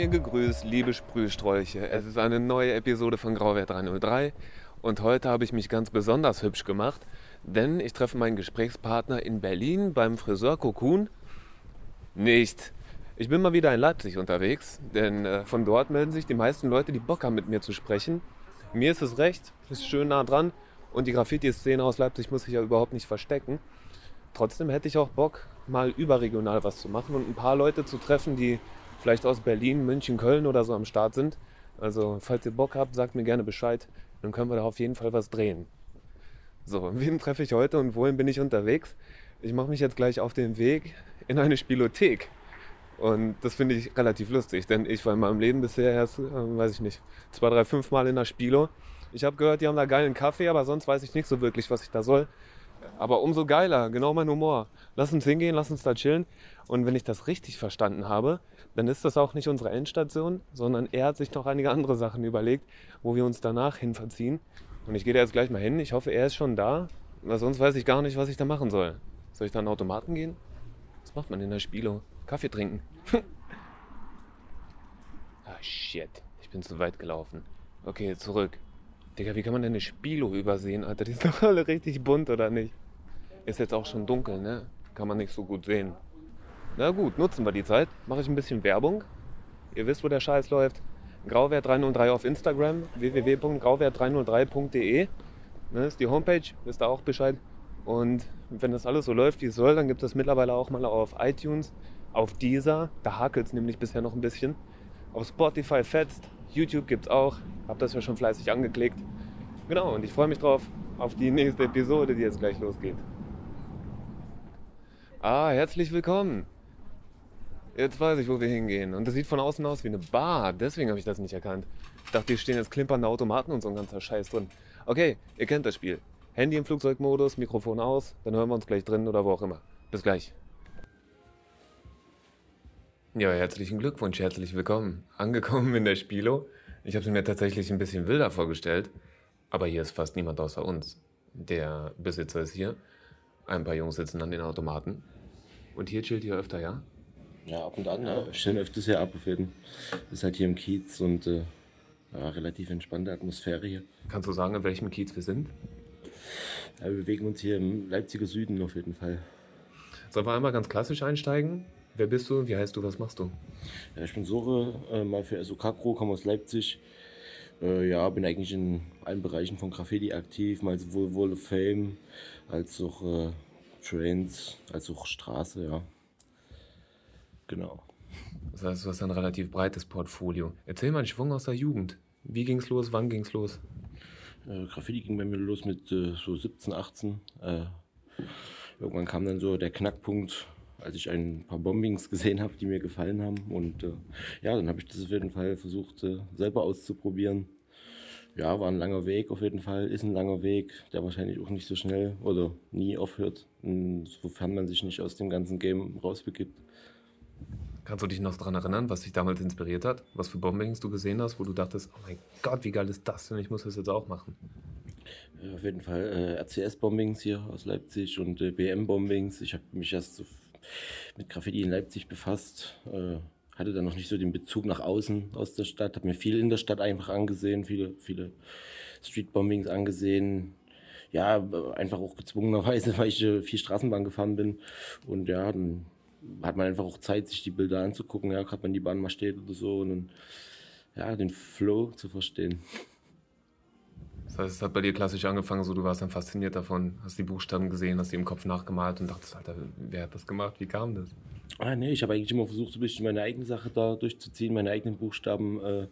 Mir gegrüßt, liebe Sprühsträuche. Es ist eine neue Episode von Grauwert 303 und heute habe ich mich ganz besonders hübsch gemacht, denn ich treffe meinen Gesprächspartner in Berlin beim Friseur Cocoon. Nicht. Ich bin mal wieder in Leipzig unterwegs, denn äh, von dort melden sich die meisten Leute, die Bock haben, mit mir zu sprechen. Mir ist es recht, ist schön nah dran und die Graffiti-Szene aus Leipzig muss sich ja überhaupt nicht verstecken. Trotzdem hätte ich auch Bock, mal überregional was zu machen und ein paar Leute zu treffen, die vielleicht aus Berlin, München, Köln oder so am Start sind. Also, falls ihr Bock habt, sagt mir gerne Bescheid. Dann können wir da auf jeden Fall was drehen. So, wen treffe ich heute und wohin bin ich unterwegs? Ich mache mich jetzt gleich auf den Weg in eine Spielothek. Und das finde ich relativ lustig, denn ich war in meinem Leben bisher erst, äh, weiß ich nicht, zwei, drei, fünf Mal in der Spilo. Ich habe gehört, die haben da geilen Kaffee, aber sonst weiß ich nicht so wirklich, was ich da soll. Aber umso geiler, genau mein Humor. Lass uns hingehen, lass uns da chillen. Und wenn ich das richtig verstanden habe, dann ist das auch nicht unsere Endstation, sondern er hat sich noch einige andere Sachen überlegt, wo wir uns danach hin verziehen. Und ich gehe da jetzt gleich mal hin. Ich hoffe, er ist schon da, weil sonst weiß ich gar nicht, was ich da machen soll. Soll ich da an den Automaten gehen? Was macht man in der Spilo? Kaffee trinken. ah, shit. Ich bin zu weit gelaufen. Okay, zurück. Digga, wie kann man denn eine Spilo übersehen, Alter? Die ist doch alle richtig bunt, oder nicht? Ist jetzt auch schon dunkel, ne? Kann man nicht so gut sehen. Na gut, nutzen wir die Zeit. Mache ich ein bisschen Werbung. Ihr wisst, wo der Scheiß läuft. Grauwert303 auf Instagram, www.grauwert303.de. Ne, ist die Homepage, wisst ihr auch Bescheid. Und wenn das alles so läuft, wie es soll, dann gibt es mittlerweile auch mal auf iTunes, auf Deezer, da hakelt es nämlich bisher noch ein bisschen. Auf Spotify fetzt, YouTube gibt es auch, hab das ja schon fleißig angeklickt. Genau, und ich freue mich drauf, auf die nächste Episode, die jetzt gleich losgeht. Ah, herzlich willkommen. Jetzt weiß ich, wo wir hingehen. Und das sieht von außen aus wie eine Bar. Deswegen habe ich das nicht erkannt. Ich dachte, hier stehen jetzt klimpernde Automaten und so ein ganzer Scheiß drin. Okay, ihr kennt das Spiel. Handy im Flugzeugmodus, Mikrofon aus, dann hören wir uns gleich drin oder wo auch immer. Bis gleich. Ja, herzlichen Glückwunsch, herzlich willkommen. Angekommen in der Spilo. Ich habe sie mir tatsächlich ein bisschen wilder vorgestellt, aber hier ist fast niemand außer uns. Der Besitzer ist hier, ein paar Jungs sitzen an den Automaten. Und hier chillt ihr öfter, ja? Ja, ab und an, ja. Ich stelle öfters hier ab auf jeden Ist halt hier im Kiez und äh, ja, relativ entspannte Atmosphäre hier. Kannst du sagen, in welchem Kiez wir sind? Ja, wir bewegen uns hier im Leipziger Süden auf jeden Fall. Sollen wir einmal ganz klassisch einsteigen? Wer bist du? Wie heißt du? Was machst du? Ja, ich bin Sore, äh, mal für SOK Pro, komme aus Leipzig. Äh, ja, bin eigentlich in allen Bereichen von Graffiti aktiv, mal sowohl Wall of Fame als auch äh, Trains, als auch Straße, ja. Genau. Das heißt, du hast ein relativ breites Portfolio. Erzähl mal einen Schwung aus der Jugend. Wie ging's los? Wann ging's los? Äh, Graffiti ging bei mir los mit äh, so 17, 18. Äh, irgendwann kam dann so der Knackpunkt, als ich ein paar Bombings gesehen habe, die mir gefallen haben. Und äh, ja, dann habe ich das auf jeden Fall versucht, äh, selber auszuprobieren. Ja, war ein langer Weg auf jeden Fall, ist ein langer Weg, der wahrscheinlich auch nicht so schnell oder nie aufhört, sofern man sich nicht aus dem ganzen Game rausbegibt. Kannst du dich noch daran erinnern, was dich damals inspiriert hat? Was für Bombings du gesehen hast, wo du dachtest, oh mein Gott, wie geil ist das denn? Ich muss das jetzt auch machen. Ja, auf jeden Fall äh, RCS-Bombings hier aus Leipzig und äh, BM-Bombings. Ich habe mich erst so mit Graffiti in Leipzig befasst. Äh, hatte dann noch nicht so den Bezug nach außen aus der Stadt. Habe mir viel in der Stadt einfach angesehen, viele, viele Street-Bombings angesehen. Ja, einfach auch gezwungenerweise, weil ich äh, viel Straßenbahn gefahren bin. Und ja, dann hat man einfach auch Zeit, sich die Bilder anzugucken, ja, gerade wenn die Bahn mal steht oder so und dann, ja, den Flow zu verstehen. Das heißt, es hat bei dir klassisch angefangen, so du warst dann fasziniert davon, hast die Buchstaben gesehen, hast die im Kopf nachgemalt und dachtest, Alter, wer hat das gemacht? Wie kam das? Ah, nee, ich habe eigentlich immer versucht, so ein bisschen meine eigene Sache da durchzuziehen, meine eigenen Buchstaben äh,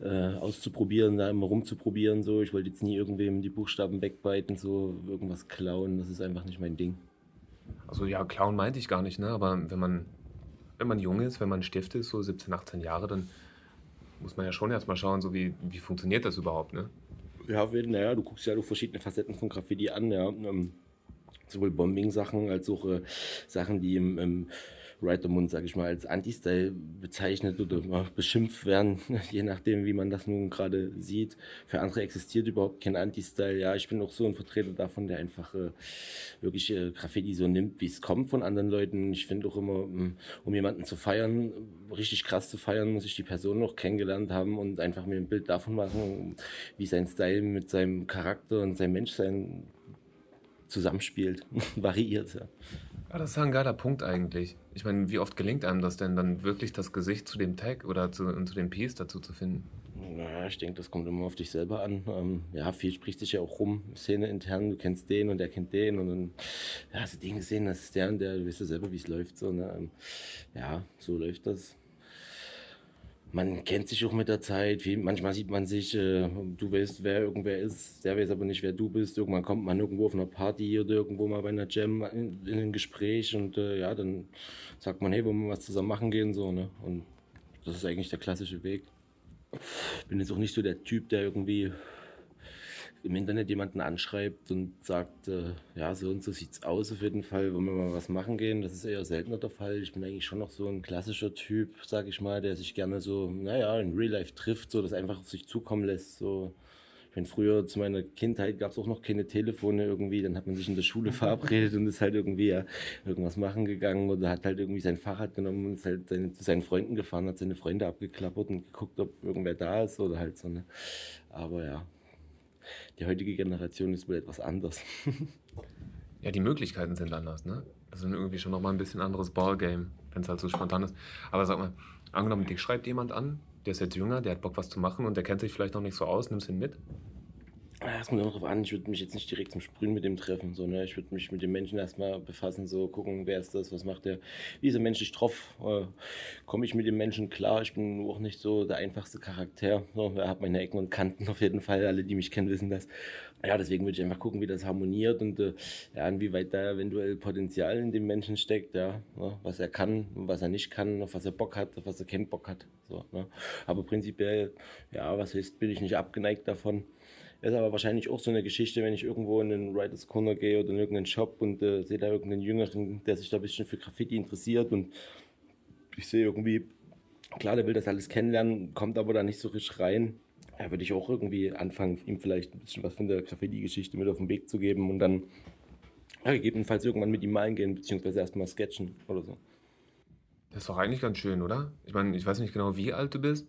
äh, auszuprobieren, da immer rumzuprobieren. So. Ich wollte jetzt nie irgendwem die Buchstaben wegbiten, so irgendwas klauen. Das ist einfach nicht mein Ding. Also ja, Clown meinte ich gar nicht, ne? aber wenn man, wenn man jung ist, wenn man Stift ist, so 17, 18 Jahre, dann muss man ja schon erstmal schauen, so wie, wie funktioniert das überhaupt, ne? Ja, naja, du guckst ja durch verschiedene Facetten von Graffiti an, ja. Ähm, sowohl Bombing-Sachen als auch äh, Sachen, die im, im Writermund, sage ich mal, als Anti-Style bezeichnet oder beschimpft werden, je nachdem, wie man das nun gerade sieht. Für andere existiert überhaupt kein Anti-Style. Ja, ich bin auch so ein Vertreter davon, der einfach äh, wirklich äh, Graffiti so nimmt, wie es kommt von anderen Leuten. Ich finde auch immer, hm, um jemanden zu feiern, richtig krass zu feiern, muss ich die Person noch kennengelernt haben und einfach mir ein Bild davon machen, wie sein Style mit seinem Charakter und seinem Menschsein zusammenspielt, variiert. Ja. Ja, das ist ein geiler Punkt eigentlich. Ich meine, wie oft gelingt einem das denn dann wirklich das Gesicht zu dem Tag oder zu, zu dem Piece dazu zu finden? Naja, ich denke, das kommt immer auf dich selber an. Ähm, ja, viel spricht sich ja auch rum, Szene intern, du kennst den und der kennt den und dann ja, hast du den gesehen, das ist der und der, du weißt ja selber, wie es läuft. So, ne? Ähm, ja, so läuft das man kennt sich auch mit der Zeit. Wie, manchmal sieht man sich, äh, du weißt, wer irgendwer ist, der weiß aber nicht, wer du bist. Irgendwann kommt man irgendwo auf einer Party oder irgendwo mal bei einer Jam in, in ein Gespräch und äh, ja, dann sagt man, hey, wollen wir was zusammen machen gehen, so, ne? Und das ist eigentlich der klassische Weg. Bin jetzt auch nicht so der Typ, der irgendwie im Internet jemanden anschreibt und sagt, äh, ja, so und so sieht's aus auf jeden Fall, wollen wir mal was machen gehen. Das ist eher seltener der Fall. Ich bin eigentlich schon noch so ein klassischer Typ, sag ich mal, der sich gerne so, naja, in Real Life trifft, so das einfach auf sich zukommen lässt. So. Ich meine, früher zu meiner Kindheit gab es auch noch keine Telefone irgendwie, dann hat man sich in der Schule verabredet und ist halt irgendwie ja irgendwas machen gegangen oder hat halt irgendwie sein Fahrrad genommen und ist halt seine, zu seinen Freunden gefahren, hat seine Freunde abgeklappert und geguckt, ob irgendwer da ist oder halt so. Ne? Aber ja, die heutige Generation ist wohl etwas anders. ja, die Möglichkeiten sind anders, ne? Das ist irgendwie schon nochmal ein bisschen anderes Ballgame, wenn es halt so spontan ist. Aber sag mal, angenommen, dich schreibt jemand an, der ist jetzt jünger, der hat Bock was zu machen und der kennt sich vielleicht noch nicht so aus, nimmst ihn mit? Es kommt darauf an, ich würde mich jetzt nicht direkt zum Sprühen mit dem treffen. So, ne? Ich würde mich mit dem Menschen erstmal befassen, so gucken, wer ist das, was macht der, wie ist der menschlich drauf, äh, komme ich mit dem Menschen klar. Ich bin auch nicht so der einfachste Charakter. So, ich habe meine Ecken und Kanten auf jeden Fall. Alle, die mich kennen, wissen das. Ja, deswegen würde ich einfach gucken, wie das harmoniert und äh, ja, inwieweit da eventuell Potenzial in dem Menschen steckt, ja, ne? was er kann was er nicht kann, auf was er Bock hat, auf was er keinen Bock hat. So, ne? Aber prinzipiell, ja, was heißt, bin ich nicht abgeneigt davon. Ist aber wahrscheinlich auch so eine Geschichte, wenn ich irgendwo in einen Writers Corner gehe oder in irgendeinen Shop und äh, sehe da irgendeinen Jüngeren, der sich da ein bisschen für Graffiti interessiert und ich sehe irgendwie, klar, der will das alles kennenlernen, kommt aber da nicht so richtig rein. Ja, würde ich auch irgendwie anfangen, ihm vielleicht ein bisschen was von der Graffiti-Geschichte mit auf den Weg zu geben und dann ja, gegebenenfalls irgendwann mit ihm malen gehen, beziehungsweise erstmal sketchen oder so. Das ist doch eigentlich ganz schön, oder? Ich meine, ich weiß nicht genau, wie alt du bist.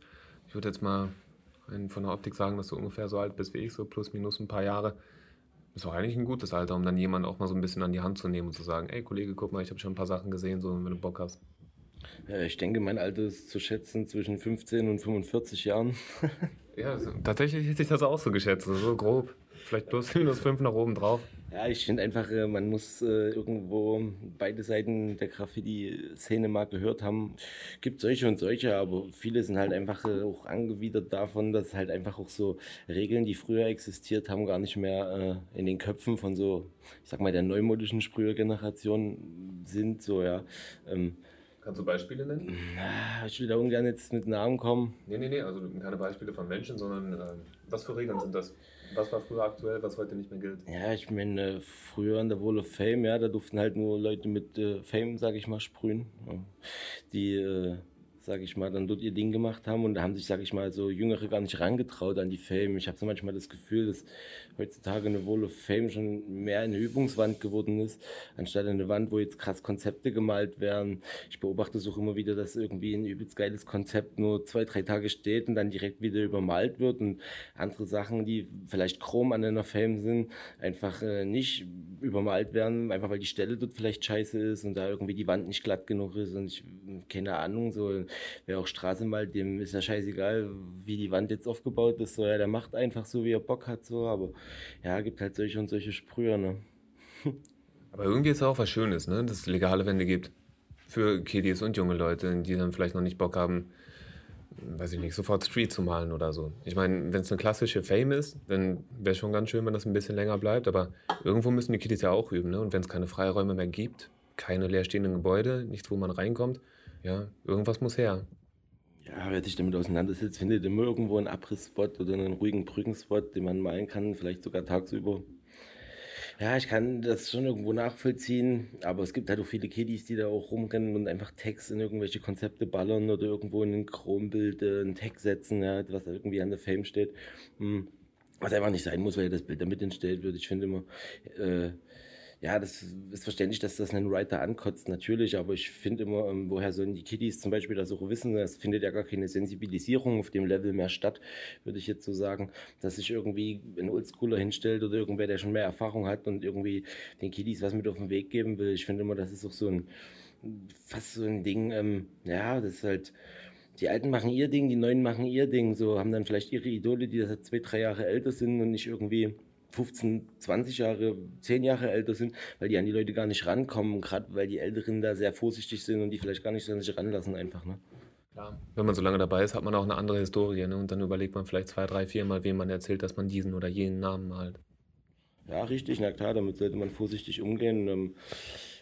Ich würde jetzt mal von der Optik sagen, dass du ungefähr so alt bist wie ich, so plus minus ein paar Jahre. Ist auch eigentlich ein gutes Alter, um dann jemanden auch mal so ein bisschen an die Hand zu nehmen und zu sagen, ey Kollege, guck mal, ich habe schon ein paar Sachen gesehen, so wenn du Bock hast. Ich denke, mein Alter ist zu schätzen zwischen 15 und 45 Jahren. ja, tatsächlich hätte ich das auch so geschätzt, so grob. Vielleicht plus minus fünf nach oben drauf. Ja, ich finde einfach, äh, man muss äh, irgendwo beide Seiten der Graffiti-Szene mal gehört haben. Gibt solche und solche, aber viele sind halt einfach äh, auch angewidert davon, dass halt einfach auch so Regeln, die früher existiert haben, gar nicht mehr in den Köpfen von so, ich sag mal, der neumodischen Sprühergeneration sind. So, ja. Ähm, Kannst du Beispiele nennen? Ich will da ungern jetzt mit Namen kommen. Nee, nee, nee, also keine Beispiele von Menschen, sondern äh, was für Regeln sind das? Was war früher aktuell, was heute nicht mehr gilt? Ja, ich meine, früher in der Wall of Fame, ja, da durften halt nur Leute mit äh, Fame, sag ich mal, sprühen. Die äh, sage ich mal, dann dort ihr Ding gemacht haben und da haben sich, sage ich mal, so Jüngere gar nicht rangetraut an die Fame. Ich habe so manchmal das Gefühl, dass heutzutage eine Wall of Fame schon mehr eine Übungswand geworden ist, anstatt eine Wand, wo jetzt krass Konzepte gemalt werden. Ich beobachte es auch immer wieder, dass irgendwie ein übelst geiles Konzept nur zwei, drei Tage steht und dann direkt wieder übermalt wird und andere Sachen, die vielleicht chrom an einer Fame sind, einfach äh, nicht übermalt werden, einfach weil die Stelle dort vielleicht scheiße ist und da irgendwie die Wand nicht glatt genug ist und ich keine Ahnung, so wer auch Straße malt, dem ist ja scheißegal, wie die Wand jetzt aufgebaut ist. So, ja, der macht einfach so, wie er Bock hat. So, aber ja, gibt halt solche und solche Sprüher. Ne? aber irgendwie ist es auch was Schönes, ne? dass es legale Wände gibt für Kiddies und junge Leute, die dann vielleicht noch nicht Bock haben, weiß ich nicht, sofort Street zu malen oder so. Ich meine, wenn es eine klassische Fame ist, dann wäre es schon ganz schön, wenn das ein bisschen länger bleibt, aber irgendwo müssen die Kiddies ja auch üben. Ne? Und wenn es keine Freiräume mehr gibt, keine leerstehenden Gebäude, nichts, wo man reinkommt, ja, irgendwas muss her. Ja, wer sich damit auseinandersetzt, findet immer irgendwo einen Abrissspot oder einen ruhigen Brückenspot, den man malen kann, vielleicht sogar tagsüber. Ja, ich kann das schon irgendwo nachvollziehen, aber es gibt halt auch viele Kiddies, die da auch rumrennen und einfach Text in irgendwelche Konzepte ballern oder irgendwo in ein Chrombild äh, einen Tag setzen, ja, was irgendwie an der Fame steht. Hm. Was einfach nicht sein muss, weil das Bild damit entstellt wird. Ich finde immer, äh, ja, das ist verständlich, dass das einen Writer ankotzt, natürlich, aber ich finde immer, ähm, woher sollen die Kiddies zum Beispiel das auch wissen? Es findet ja gar keine Sensibilisierung auf dem Level mehr statt, würde ich jetzt so sagen, dass sich irgendwie ein Oldschooler hinstellt oder irgendwer, der schon mehr Erfahrung hat und irgendwie den Kiddies was mit auf den Weg geben will. Ich finde immer, das ist auch so ein, fast so ein Ding, ähm, ja, das ist halt, die Alten machen ihr Ding, die Neuen machen ihr Ding, so haben dann vielleicht ihre Idole, die das zwei, drei Jahre älter sind und nicht irgendwie 15, 20 Jahre, 10 Jahre älter sind, weil die an die Leute gar nicht rankommen, gerade weil die Älteren da sehr vorsichtig sind und die vielleicht gar nicht so an sich ranlassen einfach. Ne? Klar. Wenn man so lange dabei ist, hat man auch eine andere Historie ne? und dann überlegt man vielleicht zwei, drei, vier Mal, wem man erzählt, dass man diesen oder jenen Namen malt. Ja, richtig, na klar, damit sollte man vorsichtig umgehen. Ähm,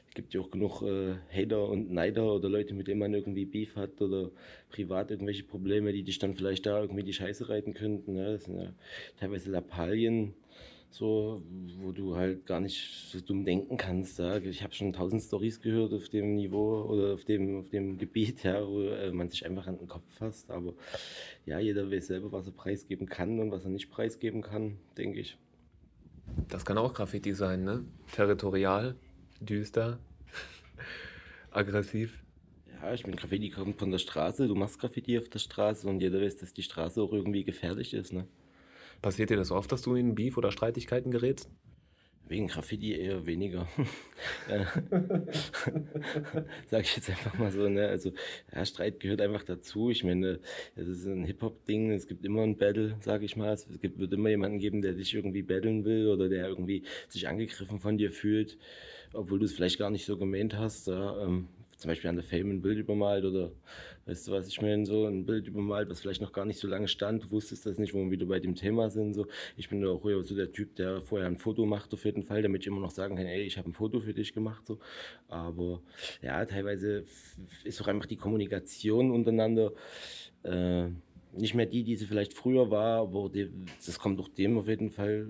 es gibt ja auch genug äh, Hater und Neider oder Leute, mit denen man irgendwie Beef hat oder privat irgendwelche Probleme, die dich dann vielleicht da irgendwie die Scheiße reiten könnten. Ne? Das sind ja teilweise Lappalien, so, wo du halt gar nicht so dumm denken kannst. Ja. Ich habe schon tausend Stories gehört auf dem Niveau oder auf dem, auf dem Gebiet, ja, wo äh, man sich einfach an den Kopf fasst. Aber ja, jeder weiß selber, was er preisgeben kann und was er nicht preisgeben kann, denke ich. Das kann auch Graffiti sein, ne? Territorial, düster, aggressiv. Ja, ich meine, Graffiti kommt von der Straße, du machst Graffiti auf der Straße und jeder weiß, dass die Straße auch irgendwie gefährlich ist, ne? Passiert dir das oft, dass du in Beef oder Streitigkeiten gerätst? Wegen Graffiti eher weniger. Sag ich jetzt einfach mal so, ne? Also, ja, Streit gehört einfach dazu. Ich meine, es ist ein Hip-Hop-Ding, es gibt immer ein Battle, sag ich mal. Es gibt, wird immer jemanden geben, der dich irgendwie battlen will oder der irgendwie sich angegriffen von dir fühlt, obwohl du es vielleicht gar nicht so gemeint hast. Ja? Ähm, zum Beispiel an der Fame ein Bild übermalt oder weißt du was ich meine, so ein Bild übermalt, was vielleicht noch gar nicht so lange stand, du wusstest das nicht, wo wir wieder bei dem Thema sind. So. Ich bin auch so der Typ, der vorher ein Foto macht auf jeden Fall, damit ich immer noch sagen kann, ey, ich habe ein Foto für dich gemacht. So. Aber ja, teilweise ist auch einfach die Kommunikation untereinander äh, nicht mehr die, die sie vielleicht früher war, aber das kommt auch dem auf jeden Fall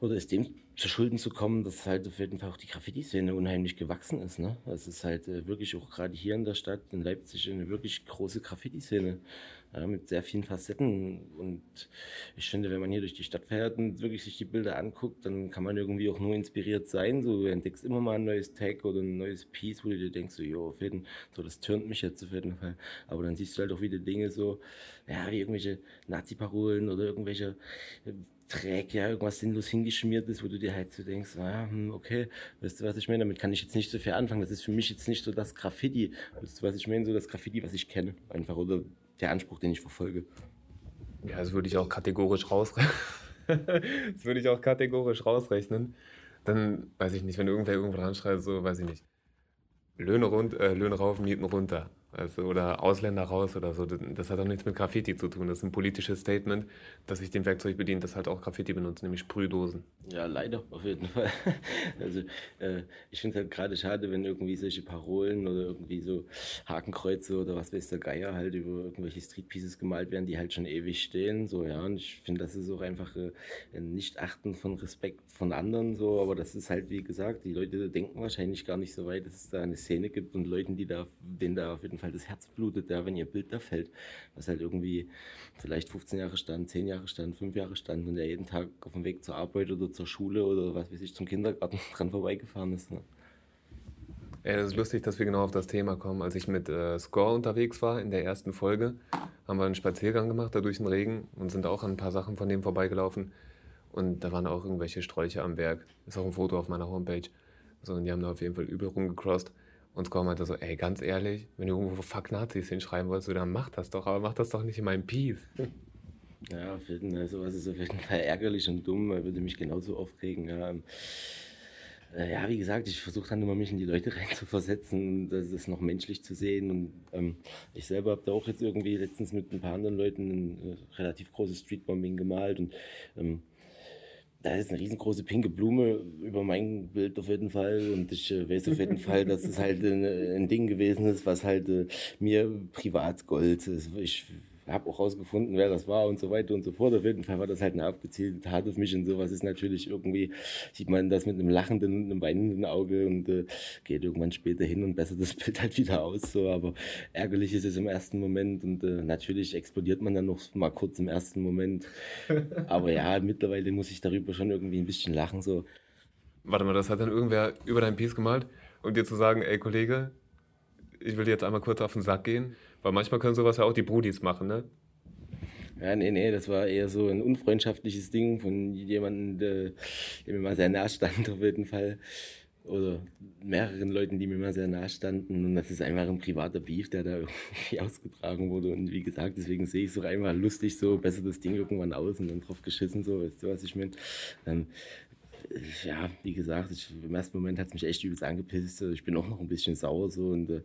oder ist dem zu Schulden zu kommen, dass halt auf jeden Fall auch die Graffiti-Szene unheimlich gewachsen ist. Ne? Es ist halt äh, wirklich auch gerade hier in der Stadt, in Leipzig, eine wirklich große Graffiti-Szene ja, mit sehr vielen Facetten. Und ich finde, wenn man hier durch die Stadt fährt und wirklich sich die Bilder anguckt, dann kann man irgendwie auch nur inspiriert sein. So, du entdeckst immer mal ein neues Tag oder ein neues Piece, wo du dir denkst, so, jo, auf jeden so, das turnt mich jetzt auf jeden Fall. Aber dann siehst du halt auch wieder Dinge so, ja, wie irgendwelche Nazi-Parolen oder irgendwelche Dreck, ja, irgendwas sinnlos hingeschmiert ist, wo du dir halt so denkst, ah, hm, okay, weißt du, was ich meine? Damit kann ich jetzt nicht so viel anfangen. Das ist für mich jetzt nicht so das Graffiti, weißt du, was ich meine? So das Graffiti, was ich kenne, einfach, oder der Anspruch, den ich verfolge. Ja, das würde ich auch kategorisch rausrechnen. das würde ich auch kategorisch rausrechnen. Dann, weiß ich nicht, wenn irgendwer irgendwo dran schreit, so, weiß ich nicht, Löhne, rund, äh, Löhne rauf, Mieten runter. Also, oder Ausländer raus oder so. Das hat auch nichts mit Graffiti zu tun. Das ist ein politisches Statement, dass sich dem Werkzeug bedient, das halt auch Graffiti benutzt, nämlich Sprühdosen. Ja, leider, auf jeden Fall. Also, äh, ich finde es halt gerade schade, wenn irgendwie solche Parolen oder irgendwie so Hakenkreuze oder was weiß der Geier halt über irgendwelche Streetpieces gemalt werden, die halt schon ewig stehen. So, ja, und ich finde, das ist auch einfach äh, ein Nicht-Achten von Respekt von anderen, so. Aber das ist halt, wie gesagt, die Leute denken wahrscheinlich gar nicht so weit, dass es da eine Szene gibt und Leuten, die da, denen da auf jeden Fall Fall das Herz blutet, ja, wenn ihr Bild da fällt, was halt irgendwie vielleicht 15 Jahre stand, 10 Jahre stand, 5 Jahre stand und der jeden Tag auf dem Weg zur Arbeit oder zur Schule oder was weiß ich, zum Kindergarten dran vorbeigefahren ist. Ne? Ja, das ist lustig, dass wir genau auf das Thema kommen. Als ich mit äh, Score unterwegs war in der ersten Folge, haben wir einen Spaziergang gemacht da durch den Regen und sind auch an ein paar Sachen von dem vorbeigelaufen. Und da waren auch irgendwelche Sträuche am Berg. Ist auch ein Foto auf meiner Homepage. So, und die haben da auf jeden Fall übel rumgecrossed. Und Score meinte so, ey, ganz ehrlich, wenn du irgendwo Fuck Nazis hinschreiben wolltest, dann mach das doch, aber mach das doch nicht in meinem Piece. Ja, auf jeden Fall, sowas ist auf jeden Fall ärgerlich und dumm, würde mich genauso aufregen. Ja. Ähm, äh, ja, wie gesagt, ich versuche dann immer, mich in die Leute reinzuversetzen, das ist noch menschlich zu sehen. Und ähm, ich selber habe da auch jetzt irgendwie letztens mit ein paar anderen Leuten ein äh, relativ großes Streetbombing gemalt und ähm, da ist eine riesengroße pinke Blume über mein Bild auf jeden Fall und ich äh, weiß auf jeden Fall, dass es halt ein, ein Ding gewesen ist, was halt äh, mir privat Gold ist. Ich habe auch rausgefunden, wer das war und so weiter und so fort. Auf jeden Fall war das halt eine abgezielte Tat auf mich und sowas ist natürlich irgendwie, sieht man das mit einem lachenden und einem weinenden Auge und äh, geht irgendwann später hin und bessert das Bild halt wieder aus. So. Aber ärgerlich ist es im ersten Moment und äh, natürlich explodiert man dann noch mal kurz im ersten Moment. Aber ja, mittlerweile muss ich darüber schon irgendwie ein bisschen lachen. So. Warte mal, das hat dann irgendwer über dein Piece gemalt und dir zu sagen, ey Kollege, ich will jetzt einmal kurz auf den Sack gehen, weil manchmal können sowas ja auch die Brudis machen, ne? Ja, nee, nee, das war eher so ein unfreundschaftliches Ding von jemandem, der, der mir mal sehr nah stand, auf jeden Fall. Oder mehreren Leuten, die mir mal sehr nah standen. Und das ist einfach ein privater Beef, der da irgendwie ausgetragen wurde. Und wie gesagt, deswegen sehe ich es auch einfach lustig, so besser das Ding irgendwann aus und dann drauf geschissen, so, weißt du, was ich meine? Dann ja, wie gesagt, ich, im ersten Moment hat es mich echt übelst angepisst. Ich bin auch noch ein bisschen sauer so und äh,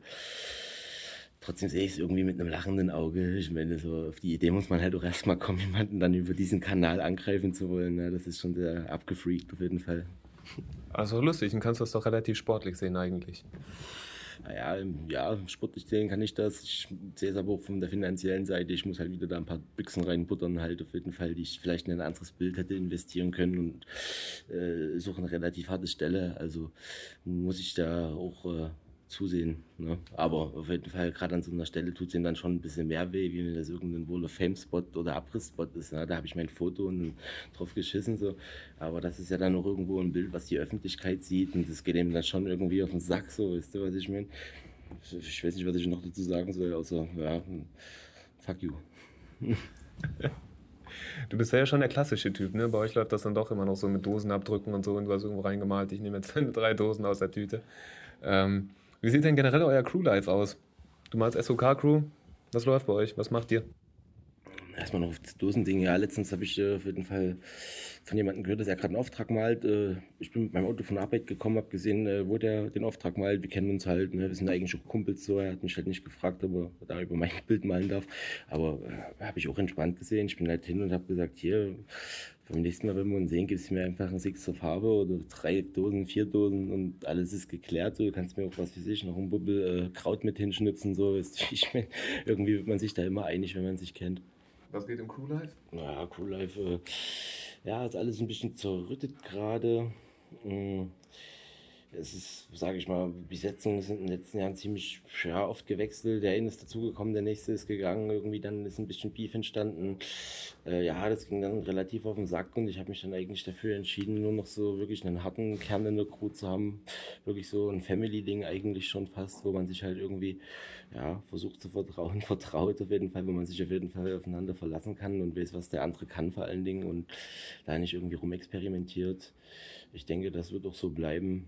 trotzdem sehe ich es irgendwie mit einem lachenden Auge. Ich meine, so auf die Idee muss man halt auch erstmal kommen, jemanden dann über diesen Kanal angreifen zu wollen. Ne? Das ist schon sehr abgefreakt auf jeden Fall. Also lustig, dann kannst du das doch relativ sportlich sehen eigentlich naja, ja, sportlich sehen kann ich das. Ich sehe es aber auch von der finanziellen Seite. Ich muss halt wieder da ein paar Büchsen reinbuttern, halt auf jeden Fall, die ich vielleicht in ein anderes Bild hätte investieren können und äh, ist auch eine relativ harte Stelle. Also muss ich da auch äh, zusehen. Ne? Aber auf jeden Fall, gerade an so einer Stelle tut es ihm dann schon ein bisschen mehr weh, wie wenn das irgendein of Fame-Spot oder Abriss-Spot ist. Ne? Da habe ich mein Foto und drauf geschissen. So. Aber das ist ja dann auch irgendwo ein Bild, was die Öffentlichkeit sieht und das geht ihm dann schon irgendwie auf den Sack, so, weißt du, was ich meine? Ich weiß nicht, was ich noch dazu sagen soll, außer, ja, fuck you. Du bist ja schon der klassische Typ, ne? Bei euch läuft das dann doch immer noch so mit Dosenabdrücken und so und du hast irgendwo reingemalt, ich nehme jetzt drei Dosen aus der Tüte. Ähm, wie sieht denn generell euer Crew-Life aus? Du malst SOK-Crew. Was läuft bei euch? Was macht ihr? Erstmal noch das Dosending. Ja, letztens habe ich äh, auf jeden Fall von jemandem gehört, dass er gerade einen Auftrag malt. Äh, ich bin mit meinem Auto von Arbeit gekommen, habe gesehen, äh, wo der den Auftrag malt. Wir kennen uns halt, ne? wir sind eigentlich schon Kumpels so. Er hat mich halt nicht gefragt, ob er da über mein Bild malen darf. Aber äh, habe ich auch entspannt gesehen. Ich bin halt hin und habe gesagt, hier, beim nächsten Mal, wenn wir uns sehen, gibst du mir einfach einen Six zur Farbe oder drei Dosen, vier Dosen und alles ist geklärt. So, du kannst mir auch was für sich, noch ein Bubbel äh, Kraut mit hinschnitzen. So. Ich mein, irgendwie wird man sich da immer einig, wenn man sich kennt. Was geht im Crewlife? Naja, Crewlife, äh, ja, ist alles ein bisschen zerrüttet gerade. Mhm es ist, sage ich mal, Besetzungen sind in den letzten Jahren ziemlich ja, oft gewechselt. Der eine ist dazugekommen, der nächste ist gegangen. Irgendwie dann ist ein bisschen Beef entstanden. Äh, ja, das ging dann relativ auf den Sack und ich habe mich dann eigentlich dafür entschieden, nur noch so wirklich einen harten Kern in der Crew zu haben. Wirklich so ein Family-Ding eigentlich schon fast, wo man sich halt irgendwie ja, versucht zu vertrauen, vertraut auf jeden Fall, wo man sich auf jeden Fall aufeinander verlassen kann und weiß, was der andere kann vor allen Dingen und da nicht irgendwie rumexperimentiert. Ich denke, das wird auch so bleiben.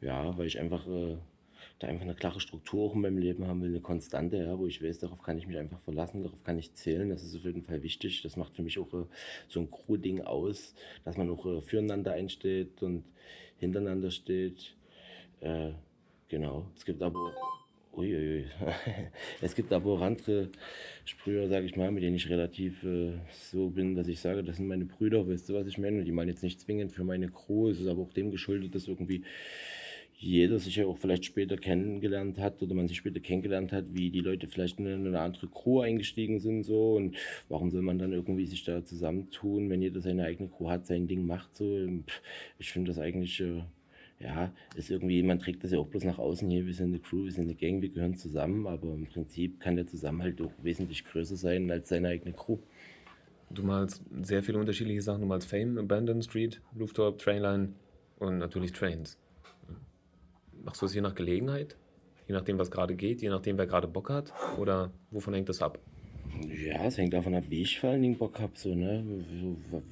Ja, weil ich einfach äh, da einfach eine klare Struktur auch in meinem Leben haben will, eine Konstante, ja, wo ich weiß, darauf kann ich mich einfach verlassen, darauf kann ich zählen. Das ist auf jeden Fall wichtig. Das macht für mich auch äh, so ein Crew-Ding aus, dass man auch äh, füreinander einsteht und hintereinander steht. Äh, genau. Es gibt aber Uiuiui. es gibt aber auch andere Sprüher, sage ich mal, mit denen ich relativ äh, so bin, dass ich sage, das sind meine Brüder, weißt du, was ich meine? Und die meinen jetzt nicht zwingend für meine Crew. Es ist aber auch dem geschuldet, dass irgendwie jeder sich ja auch vielleicht später kennengelernt hat oder man sich später kennengelernt hat, wie die Leute vielleicht in eine andere Crew eingestiegen sind so und warum soll man dann irgendwie sich da zusammentun, wenn jeder seine eigene Crew hat, sein Ding macht so. Ich finde das eigentlich äh, ja, ist irgendwie, man trägt das ja auch bloß nach außen hier, wir sind eine Crew, wir sind eine Gang, wir gehören zusammen, aber im Prinzip kann der Zusammenhalt auch wesentlich größer sein als seine eigene Crew. Du malst sehr viele unterschiedliche Sachen, du malst Fame, Abandon Street, Rooftop, Trainline und natürlich Trains. Machst du das je nach Gelegenheit? Je nachdem, was gerade geht, je nachdem, wer gerade Bock hat? Oder wovon hängt das ab? Ja, es hängt davon ab, wie ich vor allen Dingen Bock habe. So, ne?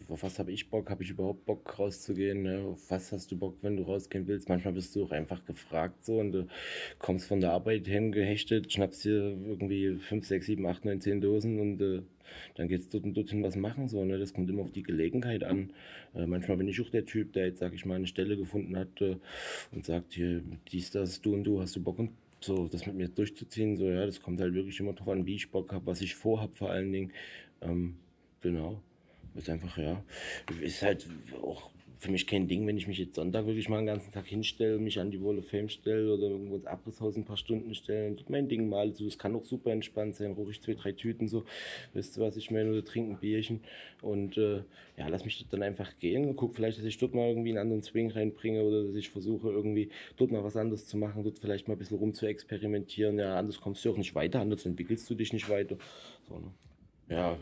Auf was habe ich Bock? Habe ich überhaupt Bock rauszugehen? Ne? Auf was hast du Bock, wenn du rausgehen willst? Manchmal bist du auch einfach gefragt so und du kommst von der Arbeit hingehechtet, schnappst dir irgendwie 5, 6, 7, 8, 9, 10 Dosen und äh, dann geht's dort und dorthin was machen. So, ne? Das kommt immer auf die Gelegenheit an. Äh, manchmal bin ich auch der Typ, der jetzt, sag ich mal, eine Stelle gefunden hat äh, und sagt, hier, dies, das, du und du, hast du Bock und so das mit mir durchzuziehen, so ja, das kommt halt wirklich immer drauf an, wie ich Bock habe, was ich vorhab vor allen Dingen. Ähm, genau. Ist einfach, ja, ist halt auch für mich kein Ding, wenn ich mich jetzt Sonntag wirklich mal den ganzen Tag hinstelle, mich an die Wall of Fame stelle oder irgendwo ins Abrisshaus ein paar Stunden stelle und mein Ding mal. So, es kann auch super entspannt sein, ich zwei, drei Tüten so, weißt du was ich meine, oder trinke ein Bierchen und äh, ja, lass mich dann einfach gehen und guck vielleicht, dass ich dort mal irgendwie einen anderen Swing reinbringe oder dass ich versuche irgendwie dort mal was anderes zu machen, dort vielleicht mal ein bisschen rum zu experimentieren. Ja, anders kommst du auch nicht weiter, anders entwickelst du dich nicht weiter. So, ne? Ja,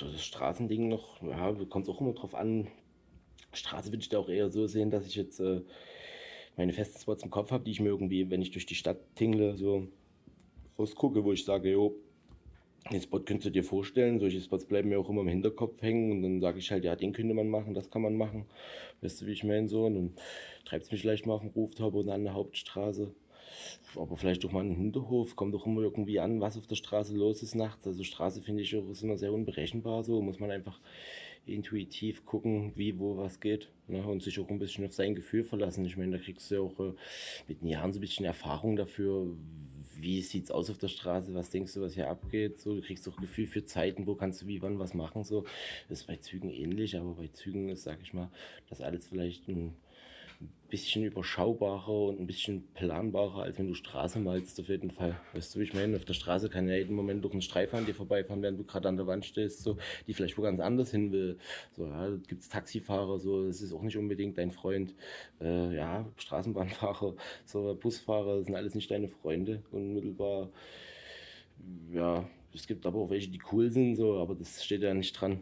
das Straßending noch, ja, kommt auch immer drauf an, Straße würde ich da auch eher so sehen, dass ich jetzt äh, meine festen Spots im Kopf habe, die ich mir irgendwie, wenn ich durch die Stadt tingle, so rausgucke, wo ich sage, jo, den Spot könntest du dir vorstellen. Solche Spots bleiben mir auch immer im Hinterkopf hängen und dann sage ich halt, ja, den könnte man machen, das kann man machen. Weißt du, wie ich meine? So, und dann treibt es mich vielleicht mal auf den Rooftop oder an der Hauptstraße. Aber vielleicht auch mal in den Hinterhof, kommt doch immer irgendwie an, was auf der Straße los ist nachts. Also Straße finde ich auch ist immer sehr unberechenbar, so muss man einfach intuitiv gucken, wie, wo, was geht. Ne? Und sich auch ein bisschen auf sein Gefühl verlassen. Ich meine, da kriegst du ja auch äh, mit den Jahren so ein bisschen Erfahrung dafür, wie sieht es aus auf der Straße, was denkst du, was hier abgeht. So, du kriegst auch Gefühl für Zeiten, wo kannst du wie, wann was machen. So. Das ist bei Zügen ähnlich, aber bei Zügen ist, sag ich mal, das alles vielleicht ein ein bisschen überschaubarer und ein bisschen planbarer, als wenn du Straße malst, auf jeden Fall. Weißt du, wie ich meine? Auf der Straße kann ja jeden Moment durch einen Streifen an dir vorbeifahren, während du gerade an der Wand stehst, so, die vielleicht wo ganz anders hin will. So, ja, gibt es Taxifahrer, so, das ist auch nicht unbedingt dein Freund. Äh, ja, Straßenbahnfahrer, so, Busfahrer, sind alles nicht deine Freunde, unmittelbar. Ja, es gibt aber auch welche, die cool sind, so, aber das steht ja nicht dran.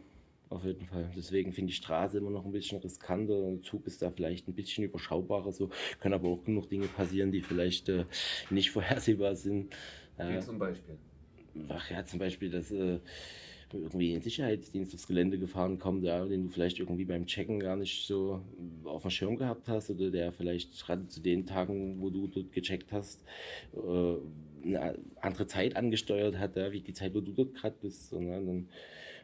Auf jeden Fall. Deswegen finde ich Straße immer noch ein bisschen riskanter. Der Zug ist da vielleicht ein bisschen überschaubarer. So können aber auch genug Dinge passieren, die vielleicht äh, nicht vorhersehbar sind. Wie zum Beispiel? Ach ja, zum Beispiel, dass äh, irgendwie ein Sicherheitsdienst aufs Gelände gefahren kommt, ja, den du vielleicht irgendwie beim Checken gar nicht so auf dem Schirm gehabt hast oder der vielleicht gerade zu den Tagen, wo du dort gecheckt hast, äh, eine andere Zeit angesteuert hat, ja, wie die Zeit, wo du dort gerade bist. Und, ja, dann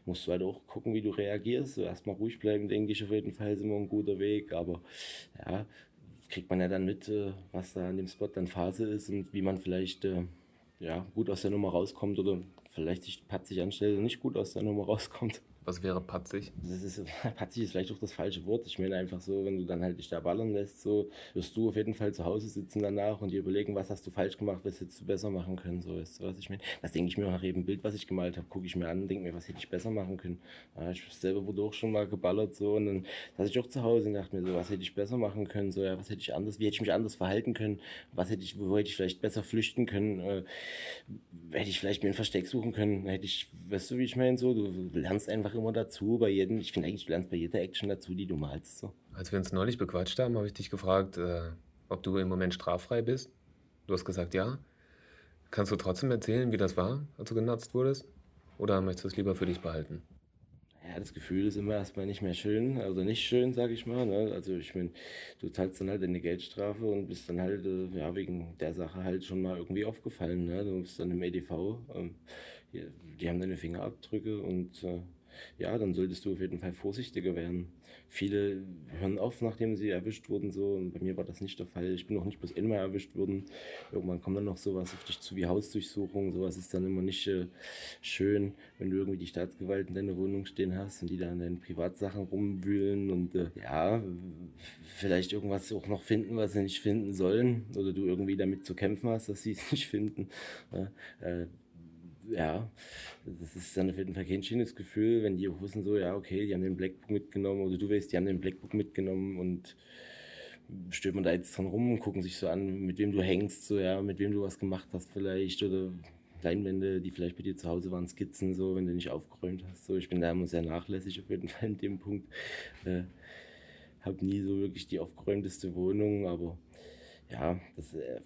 musst du halt auch gucken, wie du reagierst. Erstmal ruhig bleiben, denke ich, auf jeden Fall ist immer ein guter Weg. Aber ja, kriegt man ja dann mit, äh, was da an dem Spot dann Phase ist und wie man vielleicht äh, ja, gut aus der Nummer rauskommt oder vielleicht sich patzig anstellt und nicht gut aus der Nummer rauskommt. Was wäre patzig? Das ist, patzig ist vielleicht auch das falsche Wort. Ich meine einfach so, wenn du dann halt dich da ballern lässt, so wirst du auf jeden Fall zu Hause sitzen danach und dir überlegen, was hast du falsch gemacht, was hättest du besser machen können. So du, was ich meine. Das denke ich mir nach jedem Bild, was ich gemalt habe, gucke ich mir an und denke mir, was hätte ich besser machen können. Ja, ich selber wurde auch schon mal geballert so und dann saß ich auch zu Hause und dachte mir so, was hätte ich besser machen können, so ja, was hätte ich anders, wie hätte ich mich anders verhalten können, was hätte ich, wo hätte ich vielleicht besser flüchten können, äh, hätte ich vielleicht mir ein Versteck suchen können, hätte ich, weißt du, wie ich meine, so, du lernst einfach einfach immer dazu bei jedem, ich finde eigentlich, du lernst bei jeder Action dazu, die du malst. So. Als wir uns neulich bequatscht haben, habe ich dich gefragt, äh, ob du im Moment straffrei bist. Du hast gesagt, ja. Kannst du trotzdem erzählen, wie das war, als du genutzt wurdest? Oder möchtest du es lieber für dich behalten? Ja, das Gefühl ist immer erstmal nicht mehr schön, also nicht schön, sag ich mal. Ne? Also ich meine, du zahlst dann halt eine Geldstrafe und bist dann halt, äh, ja, wegen der Sache halt schon mal irgendwie aufgefallen. Ne? Du bist dann im EDV, ähm, die, die haben deine Fingerabdrücke und äh, ja, dann solltest du auf jeden Fall vorsichtiger werden. Viele hören auf, nachdem sie erwischt wurden, so. Bei mir war das nicht der Fall. Ich bin noch nicht bloß einmal erwischt worden. Irgendwann kommt dann noch sowas auf dich zu wie Hausdurchsuchung. Sowas ist dann immer nicht äh, schön, wenn du irgendwie die Staatsgewalt in deiner Wohnung stehen hast und die da an deinen Privatsachen rumwühlen und äh, ja, vielleicht irgendwas auch noch finden, was sie nicht finden sollen. Oder du irgendwie damit zu kämpfen hast, dass sie es nicht finden. Äh, ja, das ist dann auf jeden Fall kein schönes Gefühl, wenn die auch wissen so, ja, okay, die haben den Blackbook mitgenommen oder du weißt, die haben den Blackbook mitgenommen und stößt man da jetzt dran rum und gucken sich so an, mit wem du hängst, so, ja, mit wem du was gemacht hast vielleicht oder Leinwände, die vielleicht bei dir zu Hause waren, Skizzen, so, wenn du nicht aufgeräumt hast, so. Ich bin da immer sehr nachlässig auf jeden Fall in dem Punkt. Äh, habe nie so wirklich die aufgeräumteste Wohnung, aber ja, das äh,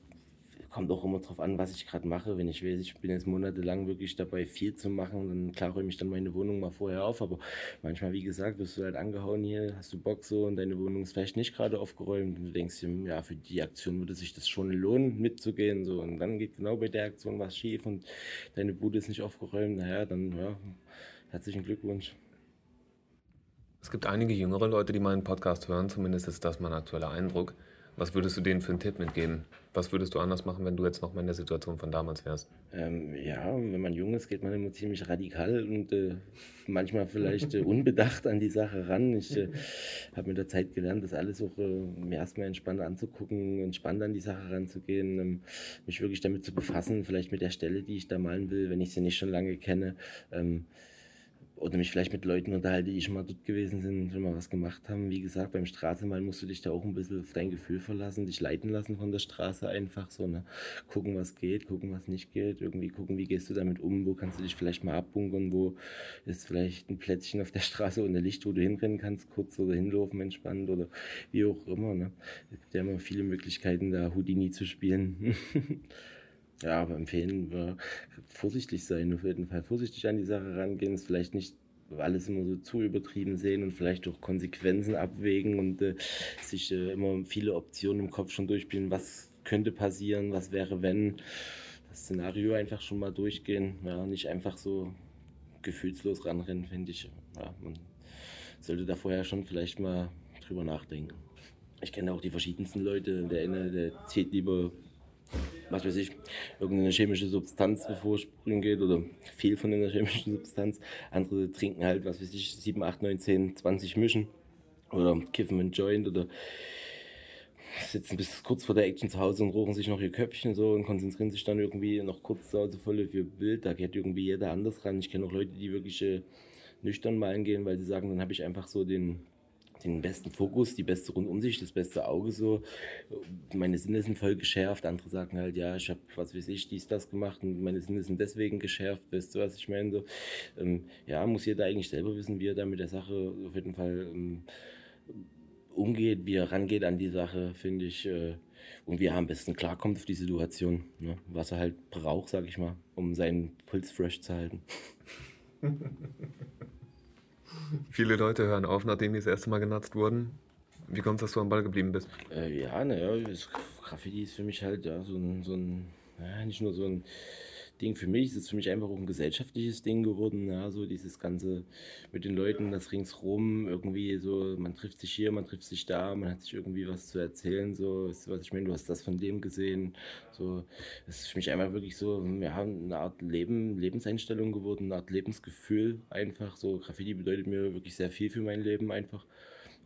kommt auch immer drauf an, was ich gerade mache. Wenn ich weiß, ich bin jetzt monatelang wirklich dabei, viel zu machen, dann klar räume ich dann meine Wohnung mal vorher auf. Aber manchmal, wie gesagt, wirst du halt angehauen hier, hast du Bock so und deine Wohnung ist vielleicht nicht gerade aufgeräumt und du denkst dir, ja, für die Aktion würde sich das schon lohnen, mitzugehen. So. Und dann geht genau bei der Aktion was schief und deine Bude ist nicht aufgeräumt. Naja, dann, ja, herzlichen Glückwunsch. Es gibt einige jüngere Leute, die meinen Podcast hören, zumindest ist das mein aktueller Eindruck. Was würdest du denen für einen Tipp mitgeben? Was würdest du anders machen, wenn du jetzt noch mal in der Situation von damals wärst? Ähm, ja, wenn man jung ist, geht man immer ziemlich radikal und äh, manchmal vielleicht äh, unbedacht an die Sache ran. Ich äh, habe mit der Zeit gelernt, das alles auch äh, erstmal entspannt anzugucken, entspannt an die Sache ranzugehen, ähm, mich wirklich damit zu befassen, vielleicht mit der Stelle, die ich da malen will, wenn ich sie nicht schon lange kenne. Ähm, oder mich vielleicht mit Leuten unterhalte, die schon mal dort gewesen sind, schon mal was gemacht haben. Wie gesagt, beim Straßenmalen musst du dich da auch ein bisschen auf dein Gefühl verlassen, dich leiten lassen von der Straße einfach so, ne? Gucken, was geht, gucken, was nicht geht, irgendwie gucken, wie gehst du damit um, wo kannst du dich vielleicht mal abbunkern, wo ist vielleicht ein Plätzchen auf der Straße ohne Licht, wo du hinrennen kannst, kurz oder hinlaufen entspannt oder wie auch immer, ne? Es gibt ja immer viele Möglichkeiten, da Houdini zu spielen. Ja, aber empfehlen wir vorsichtig sein, auf jeden Fall vorsichtig an die Sache rangehen, es vielleicht nicht alles immer so zu übertrieben sehen und vielleicht auch Konsequenzen abwägen und äh, sich äh, immer viele Optionen im Kopf schon durchspielen, was könnte passieren, was wäre, wenn das Szenario einfach schon mal durchgehen, ja, nicht einfach so gefühlslos ranrennen, finde ich. Ja, man sollte da vorher schon vielleicht mal drüber nachdenken. Ich kenne auch die verschiedensten Leute. Der eine, der zählt lieber was weiß ich, irgendeine chemische Substanz, bevor es sprühen geht oder viel von einer chemischen Substanz. Andere trinken halt, was weiß ich, 7, 8, 9, 10, 20 Mischen oder kiffen einen Joint oder sitzen bis kurz vor der Action zu Hause und rochen sich noch ihr Köpfchen so und konzentrieren sich dann irgendwie noch kurz zu Hause voll auf ihr Bild. Da geht irgendwie jeder anders ran. Ich kenne auch Leute, die wirklich äh, nüchtern malen gehen, weil sie sagen, dann habe ich einfach so den den besten Fokus, die beste Rundumsicht, das beste Auge so. Meine Sinne sind voll geschärft. Andere sagen halt, ja, ich habe, was weiß ich, dies, das gemacht und meine Sinne sind deswegen geschärft. Weißt du, was ich meine? So, ähm, ja, muss jeder eigentlich selber wissen, wie er da mit der Sache auf jeden Fall ähm, umgeht, wie er rangeht an die Sache, finde ich. Äh, und wie er am besten klarkommt auf die Situation. Ne? Was er halt braucht, sag ich mal, um seinen Puls fresh zu halten. Viele Leute hören auf, nachdem die das erste Mal genatzt wurden. Wie kommt es, dass du am Ball geblieben bist? Äh, ja, naja, Graffiti ist für mich halt ja, so ein, so ein ja, nicht nur so ein Ding für mich, es ist für mich einfach auch ein gesellschaftliches Ding geworden. Ja, so dieses Ganze mit den Leuten, das ringsrum, irgendwie so, man trifft sich hier, man trifft sich da, man hat sich irgendwie was zu erzählen, so, weißt du, was ich meine, du hast das von dem gesehen. So, es ist für mich einfach wirklich so, ja, eine Art Leben, Lebenseinstellung geworden, eine Art Lebensgefühl einfach. So, Graffiti bedeutet mir wirklich sehr viel für mein Leben einfach.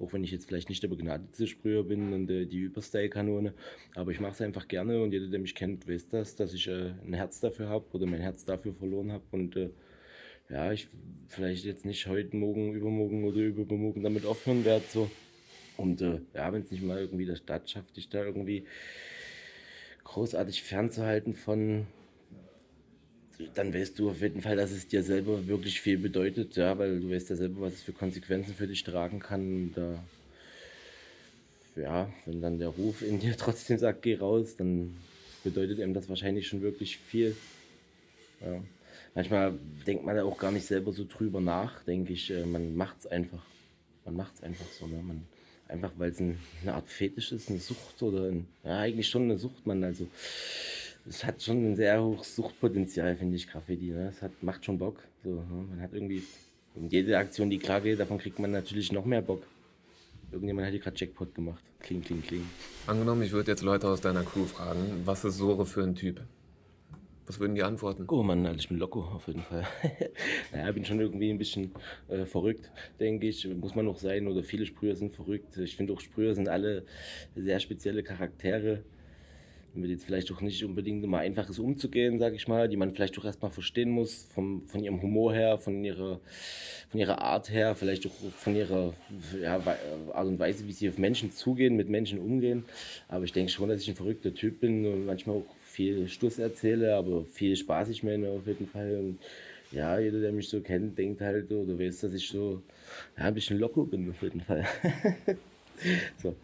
Auch wenn ich jetzt vielleicht nicht der begnadete Sprüher bin und äh, die Überstyle-Kanone. Aber ich mache es einfach gerne und jeder, der mich kennt, weiß das, dass ich äh, ein Herz dafür habe oder mein Herz dafür verloren habe. Und äh, ja, ich vielleicht jetzt nicht heute, morgen, übermorgen oder übermorgen damit aufhören werde. So. Und äh, ja, wenn es nicht mal irgendwie der Stadt schafft, dich da irgendwie großartig fernzuhalten von dann weißt du auf jeden Fall, dass es dir selber wirklich viel bedeutet, ja, weil du weißt ja selber, was es für Konsequenzen für dich tragen kann. Da, ja, wenn dann der Ruf in dir trotzdem sagt, geh raus, dann bedeutet ihm das wahrscheinlich schon wirklich viel. Ja. Manchmal denkt man ja auch gar nicht selber so drüber nach, denke ich. Äh, man macht es einfach. Man macht es einfach so. Ne? Man, einfach weil es ein, eine Art Fetisch ist, eine Sucht oder ein, ja, eigentlich schon eine Sucht. Man also es hat schon ein sehr hohes Suchtpotenzial, finde ich, Graffiti. Ne? Es hat, macht schon Bock. So, ne? Man hat irgendwie, jede Aktion, die klar geht, davon kriegt man natürlich noch mehr Bock. Irgendjemand hat hier gerade Jackpot gemacht. Kling, kling, kling. Angenommen, ich würde jetzt Leute aus deiner Crew fragen, was ist Sore für ein Typ? Was würden die antworten? Oh Mann, ich bin loco auf jeden Fall. naja, bin schon irgendwie ein bisschen äh, verrückt, denke ich. Muss man noch sein. Oder viele Sprüher sind verrückt. Ich finde auch Sprüher sind alle sehr spezielle Charaktere mit jetzt vielleicht auch nicht unbedingt immer einfach ist umzugehen, sage ich mal, die man vielleicht auch erstmal verstehen muss, vom, von ihrem Humor her, von ihrer, von ihrer Art her, vielleicht auch von ihrer ja, Art und Weise, wie sie auf Menschen zugehen, mit Menschen umgehen. Aber ich denke schon, dass ich ein verrückter Typ bin und manchmal auch viel Stuss erzähle, aber viel Spaß ich meine auf jeden Fall. Und ja, jeder, der mich so kennt, denkt halt oder weiß, dass ich so ja, ein bisschen locker bin auf jeden Fall. so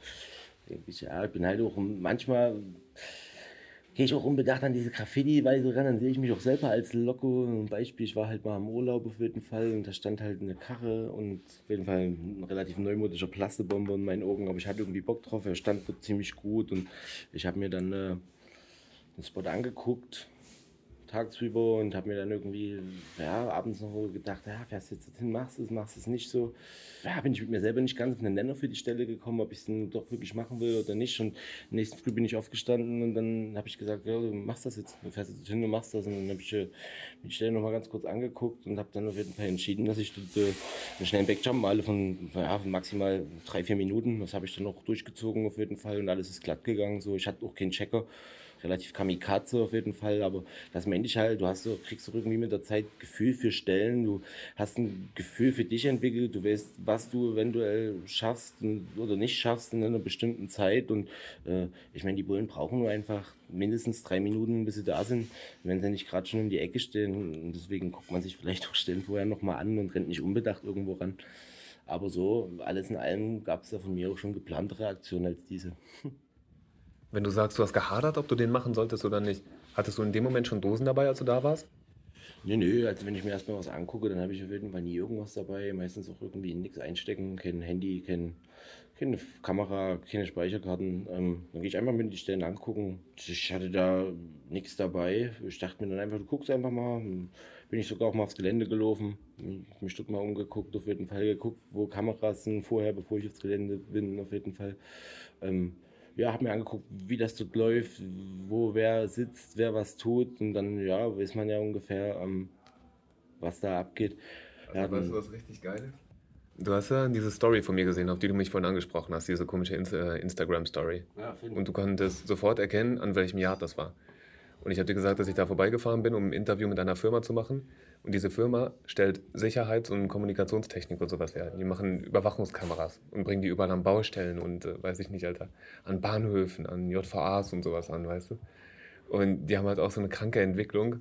ich, ja, ich bin halt auch manchmal gehe ich auch unbedacht an diese Graffiti-Weise ran, dann sehe ich mich auch selber als Loco. Ein Beispiel, ich war halt mal im Urlaub auf jeden Fall und da stand halt eine Karre und auf jeden Fall ein relativ neumodischer Plastebomber in meinen Augen, aber ich hatte irgendwie Bock drauf, er stand dort ziemlich gut und ich habe mir dann äh, den Spot angeguckt, tagsüber und habe mir dann irgendwie ja, abends noch gedacht, ja, fährst jetzt hin, machst es, machst es nicht so. Ja, bin ich mit mir selber nicht ganz auf einen Nenner für die Stelle gekommen, ob ich es denn doch wirklich machen will oder nicht. Und nächsten Früh bin ich aufgestanden und dann habe ich gesagt, ja, du machst das jetzt, du fährst jetzt hin, du machst das. Und dann habe ich äh, die Stelle noch mal ganz kurz angeguckt und habe dann auf jeden Fall entschieden, dass ich äh, einen schnellen Backjump male von, ja, von maximal drei, vier Minuten. Das habe ich dann auch durchgezogen auf jeden Fall und alles ist glatt gegangen. So, ich hatte auch keinen Checker relativ kamikaze auf jeden Fall, aber das meine ich halt, du hast so, kriegst du irgendwie mit der Zeit Gefühl für Stellen, du hast ein Gefühl für dich entwickelt, du weißt, was du eventuell schaffst oder nicht schaffst in einer bestimmten Zeit und äh, ich meine, die Bullen brauchen nur einfach mindestens drei Minuten, bis sie da sind, wenn sie nicht gerade schon in die Ecke stehen und deswegen guckt man sich vielleicht auch Stellen vorher nochmal an und rennt nicht unbedacht irgendwo ran. Aber so, alles in allem gab es ja von mir auch schon geplantere Aktionen als diese. Wenn du sagst, du hast gehadert, ob du den machen solltest oder nicht, hattest du in dem Moment schon Dosen dabei, als du da warst? Nee, nee, also wenn ich mir erstmal was angucke, dann habe ich auf jeden Fall nie irgendwas dabei. Meistens auch irgendwie nichts einstecken, kein Handy, kein, keine Kamera, keine Speicherkarten. Ähm, dann gehe ich einfach mit die Stellen angucken. Ich hatte da nichts dabei. Ich dachte mir dann einfach, du guckst einfach mal. Bin ich sogar auch mal aufs Gelände gelaufen, mich dort mal umgeguckt, auf jeden Fall geguckt, wo Kameras sind vorher, bevor ich aufs Gelände bin, auf jeden Fall. Ähm, ja, habe mir angeguckt, wie das dort läuft, wo wer sitzt, wer was tut und dann, ja, weiß man ja ungefähr, ähm, was da abgeht. Also, ja, weißt du, was richtig geil ist? Du hast ja diese Story von mir gesehen, auf die du mich vorhin angesprochen hast, diese komische äh, Instagram-Story. Ja, und du konntest sofort erkennen, an welchem Jahr das war. Und ich dir gesagt, dass ich da vorbeigefahren bin, um ein Interview mit einer Firma zu machen. Und diese Firma stellt Sicherheits- und Kommunikationstechnik und sowas her. Die machen Überwachungskameras und bringen die überall an Baustellen und äh, weiß ich nicht, Alter, an Bahnhöfen, an JVAs und sowas an, weißt du? Und die haben halt auch so eine kranke Entwicklung.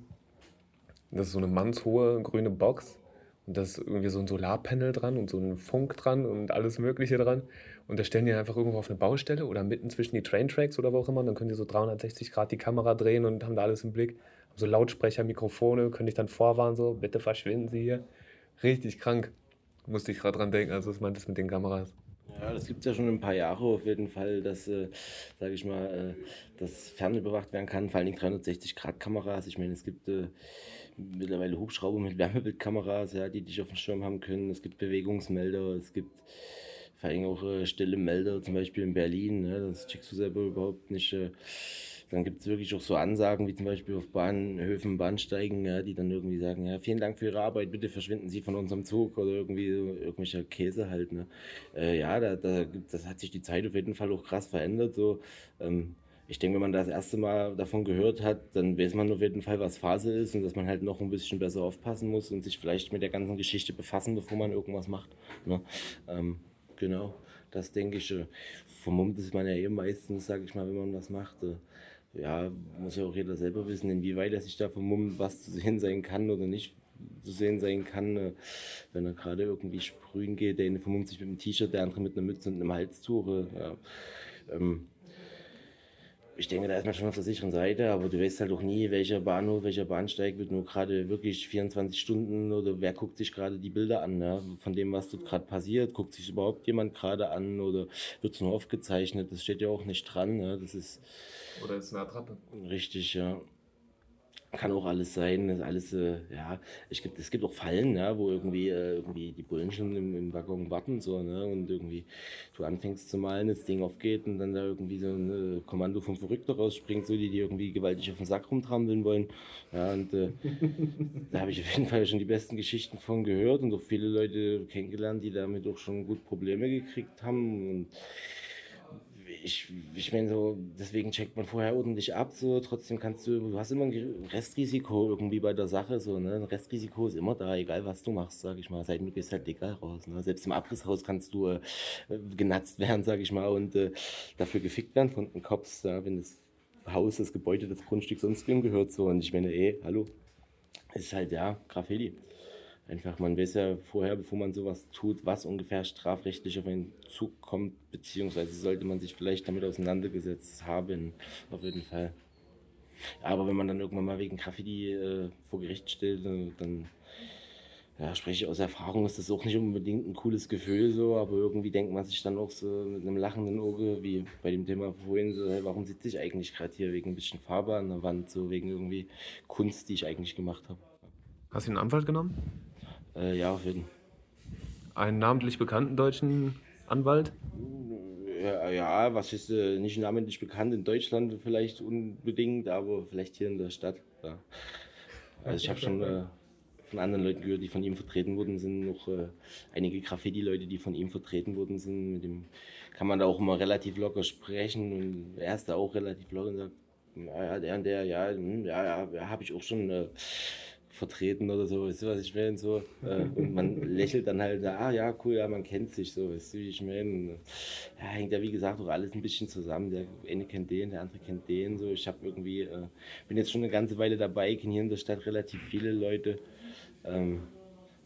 Das ist so eine mannshohe grüne Box und da ist irgendwie so ein Solarpanel dran und so ein Funk dran und alles Mögliche dran. Und da stellen die einfach irgendwo auf eine Baustelle oder mitten zwischen die Traintracks oder wo auch immer. Und dann können die so 360 Grad die Kamera drehen und haben da alles im Blick so Lautsprecher, Mikrofone, könnte ich dann vorwarnen, so, bitte verschwinden Sie hier. Richtig krank. Musste ich gerade dran denken, also was meint das mit den Kameras? Ja, das gibt es ja schon ein paar Jahre auf jeden Fall, dass, äh, sage ich mal, äh, das fernüberwacht werden kann, vor allem 360-Grad-Kameras. Ich meine, es gibt äh, mittlerweile Hubschrauber mit Wärmebildkameras, ja, die dich auf dem Schirm haben können. Es gibt Bewegungsmelder, es gibt vor allem auch äh, stille Melder, zum Beispiel in Berlin. Ne, das checkst du selber überhaupt nicht. Äh, dann gibt es wirklich auch so Ansagen, wie zum Beispiel auf Bahnhöfen, Bahnsteigen, ja, die dann irgendwie sagen, ja, vielen Dank für Ihre Arbeit, bitte verschwinden Sie von unserem Zug oder irgendwie so, irgendwelcher Käse halt. Ne? Äh, ja, da, da das hat sich die Zeit auf jeden Fall auch krass verändert. So, ähm, ich denke, wenn man das erste Mal davon gehört hat, dann weiß man auf jeden Fall, was Phase ist und dass man halt noch ein bisschen besser aufpassen muss und sich vielleicht mit der ganzen Geschichte befassen, bevor man irgendwas macht. Ne? Ähm, genau, das denke ich. Äh, vermummt ist man ja eh meistens, sage ich mal, wenn man was macht. Äh, ja, muss ja auch jeder selber wissen, inwieweit er sich da vermummt, was zu sehen sein kann oder nicht zu sehen sein kann. Äh, wenn er gerade irgendwie sprühen geht, der eine vermummt sich mit einem T-Shirt, der andere mit einer Mütze und einem Halstuch. Äh. Ähm, ich denke, da ist man schon auf der sicheren Seite, aber du weißt halt auch nie, welcher Bahnhof, welcher Bahnsteig wird nur gerade wirklich 24 Stunden oder wer guckt sich gerade die Bilder an, ja, von dem, was dort gerade passiert, guckt sich überhaupt jemand gerade an oder wird es nur aufgezeichnet, das steht ja auch nicht dran, ja, das ist... Oder ist eine Attrappe. Richtig, ja kann auch alles sein, ist alles, äh, ja, ich gibt, es gibt auch Fallen, ja, wo irgendwie, äh, irgendwie die Bullen schon im, im Waggon warten, so, ne, und irgendwie du anfängst zu malen, das Ding aufgeht und dann da irgendwie so ein äh, Kommando vom Verrückter rausspringt, so, die, die irgendwie gewaltig auf den Sack rumtrampeln wollen, ja, und äh, da habe ich auf jeden Fall schon die besten Geschichten von gehört und auch viele Leute kennengelernt, die damit auch schon gut Probleme gekriegt haben. Und ich, ich meine so, deswegen checkt man vorher ordentlich ab, so, trotzdem kannst du, du hast immer ein Restrisiko irgendwie bei der Sache, so, ne, ein Restrisiko ist immer da, egal was du machst, sag ich mal, seit du gehst halt legal raus, ne, selbst im Abrisshaus kannst du äh, genatzt werden, sag ich mal, und äh, dafür gefickt werden von den Cops, ja, wenn das Haus, das Gebäude, das Grundstück sonst wem gehört, so, und ich meine, ey, hallo, ist halt, ja, Graffiti. Einfach, man weiß ja vorher, bevor man sowas tut, was ungefähr strafrechtlich auf einen Zug kommt, beziehungsweise sollte man sich vielleicht damit auseinandergesetzt haben, auf jeden Fall. Aber wenn man dann irgendwann mal wegen Graffiti äh, vor Gericht stellt, dann ja, spreche ich aus Erfahrung, ist das auch nicht unbedingt ein cooles Gefühl so, aber irgendwie denkt man sich dann auch so mit einem lachenden Auge, wie bei dem Thema vorhin, so, hey, warum sitze ich eigentlich gerade hier wegen ein bisschen Farbe an der Wand, so wegen irgendwie Kunst, die ich eigentlich gemacht habe. Hast du einen Anwalt genommen? Äh, ja, auf jeden Fall. Einen namentlich bekannten deutschen Anwalt? Ja, ja was ist äh, nicht namentlich bekannt in Deutschland vielleicht unbedingt, aber vielleicht hier in der Stadt. Ja. Also ich habe schon äh, von anderen Leuten gehört, die von ihm vertreten worden sind, noch äh, einige Graffiti-Leute, die von ihm vertreten worden sind. Mit dem kann man da auch immer relativ locker sprechen und er ist da auch relativ locker und sagt, ja, der und der, ja, hm, ja, ja, habe ich auch schon äh, vertreten oder so, weißt du, was ich meine? So, äh, und man lächelt dann halt, ah ja, cool, ja, man kennt sich so, weißt du, wie ich meine? Ja, hängt ja wie gesagt auch alles ein bisschen zusammen. Der eine kennt den, der andere kennt den. So, ich habe irgendwie, äh, bin jetzt schon eine ganze Weile dabei, kenne hier in der Stadt relativ viele Leute. Ähm,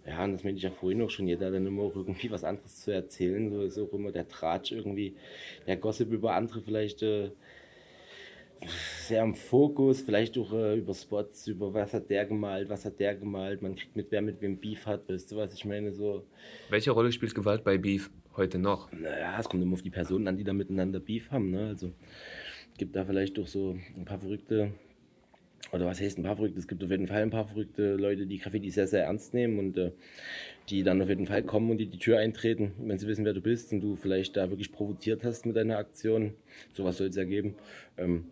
ja, und das meinte ich ja vorhin auch schon, jeder hat dann immer auch irgendwie was anderes zu erzählen. So ist auch immer der Tratsch irgendwie, der Gossip über andere vielleicht äh, sehr im Fokus, vielleicht auch äh, über Spots, über was hat der gemalt, was hat der gemalt, man kriegt mit, wer mit wem Beef hat, weißt du, was ich meine? So. Welche Rolle spielt Gewalt bei Beef heute noch? Naja, es kommt immer auf die Personen an, die da miteinander Beef haben, ne? Also gibt da vielleicht doch so ein paar verrückte oder was heißt ein paar verrückte? Es gibt auf jeden Fall ein paar verrückte Leute, die Graffiti sehr, sehr ernst nehmen und äh, die dann auf jeden Fall kommen und die die Tür eintreten, wenn sie wissen, wer du bist und du vielleicht da wirklich provoziert hast mit deiner Aktion. Sowas soll es ergeben. Ähm,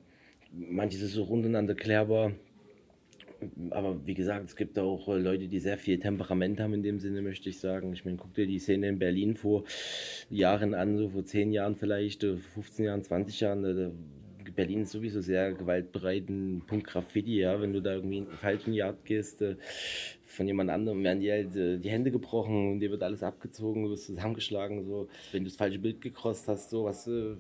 manches ist so runtereinander klärbar. Aber wie gesagt, es gibt auch äh, Leute, die sehr viel Temperament haben in dem Sinne, möchte ich sagen. Ich meine, guck dir die Szene in Berlin vor Jahren an, so vor 10 Jahren vielleicht, 15 äh, Jahren, 20 Jahren. Da Berlin ist sowieso sehr gewaltbereiten Punkt Graffiti, ja. Wenn du da irgendwie in den falschen Yard gehst, äh, von jemand anderem werden dir halt äh, die Hände gebrochen und dir wird alles abgezogen, du wirst zusammengeschlagen, so. Wenn du das falsche Bild gekrost hast, so was, äh,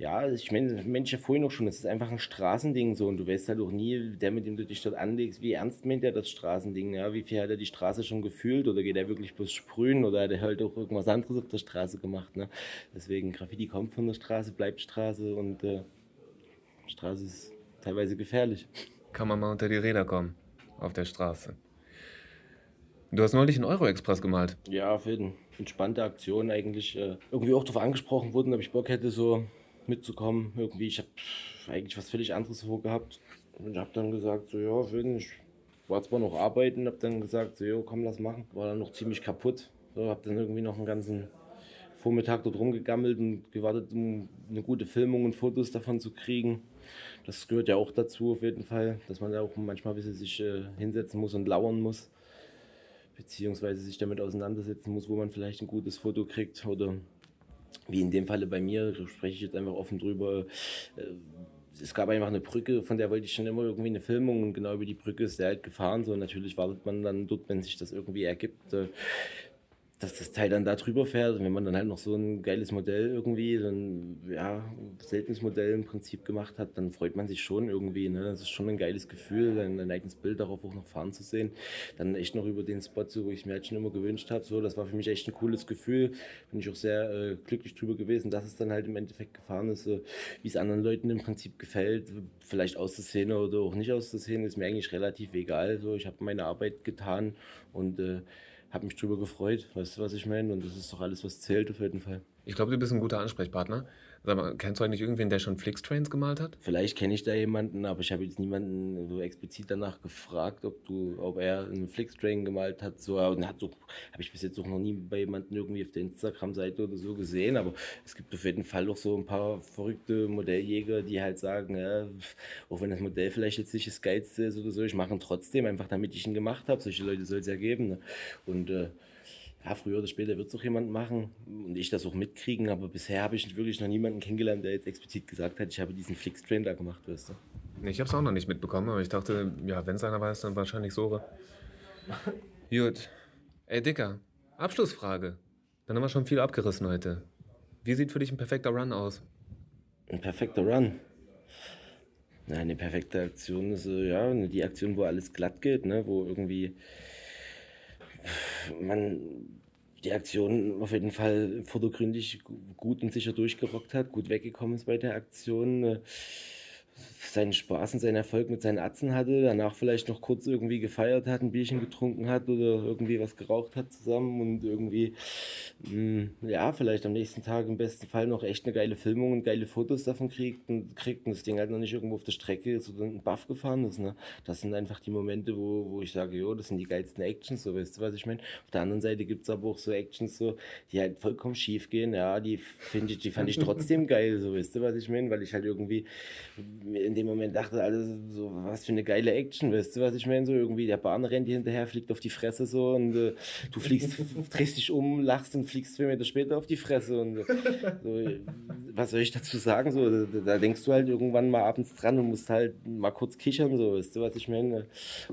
ja, ich meine, Mensch ja vorhin noch schon, das ist einfach ein Straßending so und du weißt halt auch nie, der, mit dem du dich dort anlegst, wie ernst meint er das Straßending, ja, wie viel hat er die Straße schon gefühlt oder geht er wirklich bloß sprühen oder hat er halt auch irgendwas anderes auf der Straße gemacht, ne? Deswegen, Graffiti kommt von der Straße, bleibt Straße und äh, Straße ist teilweise gefährlich. Kann man mal unter die Räder kommen auf der Straße. Du hast neulich einen Euro-Express gemalt. Ja, für eine entspannte Aktion eigentlich. Äh, irgendwie auch darauf angesprochen wurden, ob ich Bock hätte, so mitzukommen. Irgendwie, ich habe eigentlich was völlig anderes vorgehabt. Und ich habe dann gesagt, so ja, Finn, ich war zwar noch arbeiten, habe dann gesagt, so ja, komm, lass machen. War dann noch ziemlich kaputt. So, habe dann irgendwie noch einen ganzen Vormittag dort rumgegammelt und gewartet, um eine gute Filmung und Fotos davon zu kriegen das gehört ja auch dazu auf jeden Fall, dass man da auch manchmal ein bisschen sich äh, hinsetzen muss und lauern muss, beziehungsweise sich damit auseinandersetzen muss, wo man vielleicht ein gutes Foto kriegt oder wie in dem Falle bei mir, spreche ich jetzt einfach offen drüber. Äh, es gab einfach eine Brücke, von der wollte ich schon immer irgendwie eine Filmung und genau über die Brücke ist der halt gefahren. So, natürlich wartet man dann dort, wenn sich das irgendwie ergibt. Dass das Teil dann da drüber fährt. Und wenn man dann halt noch so ein geiles Modell irgendwie, so ein ja, seltenes Modell im Prinzip gemacht hat, dann freut man sich schon irgendwie. Ne? Das ist schon ein geiles Gefühl, ein, ein eigenes Bild darauf auch noch fahren zu sehen. Dann echt noch über den Spot, so, wo ich mir halt schon immer gewünscht habe. So, das war für mich echt ein cooles Gefühl. Bin ich auch sehr äh, glücklich drüber gewesen, dass es dann halt im Endeffekt gefahren ist, so, wie es anderen Leuten im Prinzip gefällt. Vielleicht aus der Szene oder auch nicht aus der Szene, ist mir eigentlich relativ egal. So, ich habe meine Arbeit getan und äh, habe mich drüber gefreut. Weißt du, was ich meine? Und das ist doch alles, was zählt auf jeden Fall. Ich glaube, du bist ein guter Ansprechpartner. Sag mal, kennst du eigentlich irgendwen, der schon Flixtrains gemalt hat? Vielleicht kenne ich da jemanden, aber ich habe jetzt niemanden so explizit danach gefragt, ob du, ob er einen Flixtrain gemalt hat. So, so, habe ich bis jetzt auch noch nie bei jemandem irgendwie auf der Instagram-Seite oder so gesehen. Aber es gibt auf jeden Fall auch so ein paar verrückte Modelljäger, die halt sagen, ja, auch wenn das Modell vielleicht jetzt nicht das geilste ist oder so, ich mache ihn trotzdem, einfach damit ich ihn gemacht habe. Solche Leute soll es ja geben. Ne? Und äh, ja, früher oder später wird es auch jemand machen und ich das auch mitkriegen, aber bisher habe ich wirklich noch niemanden kennengelernt, der jetzt explizit gesagt hat, ich habe diesen Flix-Train da gemacht, weißt du. Ich habe es auch noch nicht mitbekommen, aber ich dachte, ja, wenn es einer weiß, dann wahrscheinlich Sore. Gut. Ey, Dicker, Abschlussfrage. Dann haben wir schon viel abgerissen heute. Wie sieht für dich ein perfekter Run aus? Ein perfekter Run? Na, eine perfekte Aktion ist ja die Aktion, wo alles glatt geht, ne? wo irgendwie man die Aktion auf jeden Fall vordergründig gut und sicher durchgerockt hat, gut weggekommen ist bei der Aktion. Seinen Spaß und seinen Erfolg mit seinen Atzen hatte, danach vielleicht noch kurz irgendwie gefeiert hat, ein Bierchen getrunken hat oder irgendwie was geraucht hat zusammen und irgendwie, mh, hm, ja, vielleicht am nächsten Tag im besten Fall noch echt eine geile Filmung und geile Fotos davon kriegt und kriegt und das Ding halt noch nicht irgendwo auf der Strecke ist oder ein Buff gefahren ist. Ne? Das sind einfach die Momente, wo, wo ich sage, jo, das sind die geilsten Actions, so weißt du, was ich meine. Auf der anderen Seite gibt es aber auch so Actions, so, die halt vollkommen schief gehen, ja, die finde ich, die fand ich trotzdem geil, so weißt du, was ich meine, weil ich halt irgendwie in dem Moment dachte, also so, was für eine geile Action, weißt du, was ich meine, so irgendwie der Bahn rennt hier hinterher, fliegt auf die Fresse so und äh, du fliegst, drehst dich um, lachst und fliegst zwei Meter später auf die Fresse und so, was soll ich dazu sagen, so, da, da, denkst du halt irgendwann mal abends dran und musst halt mal kurz kichern, so, weißt du, was ich meine,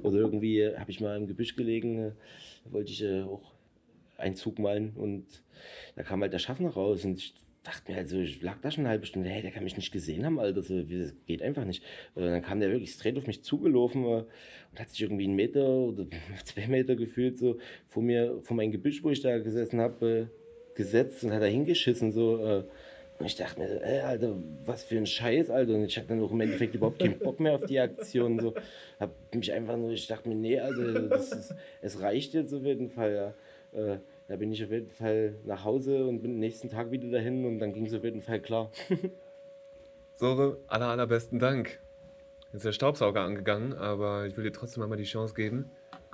oder irgendwie habe ich mal im Gebüsch gelegen, wollte ich äh, auch einen Zug malen und da kam halt der Schaffner raus und ich dachte mir halt so, ich lag da schon eine halbe Stunde, hey, der kann mich nicht gesehen haben, Alter, so, das geht einfach nicht. Und dann kam der wirklich straight auf mich zugelaufen äh, und hat sich irgendwie einen Meter oder zwei Meter gefühlt so vor mir, vor meinem Gebüsch, wo ich da gesessen habe, äh, gesetzt und hat da hingeschissen, so, äh, und ich dachte mir, ey, Alter, was für ein Scheiß, Alter. Und ich hatte dann auch im Endeffekt überhaupt keinen Bock mehr auf die Aktion. So. Hab mich einfach nur, ich dachte mir, nee, also es reicht jetzt auf jeden Fall, ja. Da bin ich auf jeden Fall nach Hause und bin nächsten Tag wieder dahin und dann ging es auf jeden Fall klar. Sore, aller, allerbesten Dank. Jetzt ist der Staubsauger angegangen, aber ich will dir trotzdem einmal die Chance geben.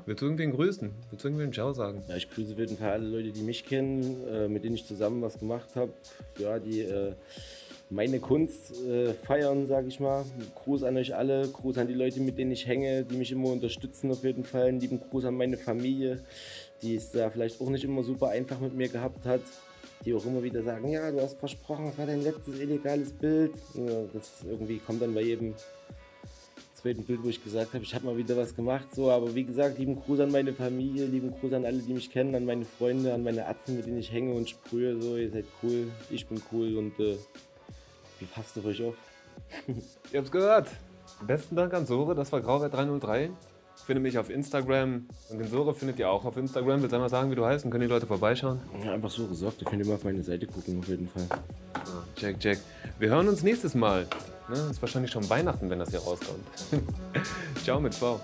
Willst du irgendwen grüßen? Willst du irgendwen Ciao sagen? Ja, ich grüße auf jeden Fall alle Leute, die mich kennen, äh, mit denen ich zusammen was gemacht habe. Ja, die äh, meine Kunst äh, feiern, sage ich mal. Gruß an euch alle, Gruß an die Leute, mit denen ich hänge, die mich immer unterstützen auf jeden Fall. Einen lieben Gruß an meine Familie, die es da vielleicht auch nicht immer super einfach mit mir gehabt hat. Die auch immer wieder sagen, ja, du hast versprochen, das war dein letztes illegales Bild. Das irgendwie kommt dann bei jedem zweiten Bild, wo ich gesagt habe, ich habe mal wieder was gemacht. So, aber wie gesagt, lieben Gruß an meine Familie, lieben Gruß an alle, die mich kennen, an meine Freunde, an meine Atzen, mit denen ich hänge und sprühe. So, ihr seid cool, ich bin cool und äh, wie passt ihr euch auf? Ihr habt's gehört. Besten Dank an Sore, das war Grauwert 303. Finde mich auf Instagram und den Sore findet ihr auch auf Instagram. Willst du einmal sagen, wie du heißt? Dann können die Leute vorbeischauen. Ja, einfach Sore sorgt, ihr könnt immer auf meine Seite gucken, auf jeden Fall. Ah, check, check. Wir hören uns nächstes Mal. Ne? Ist wahrscheinlich schon Weihnachten, wenn das hier rauskommt. Ciao mit V.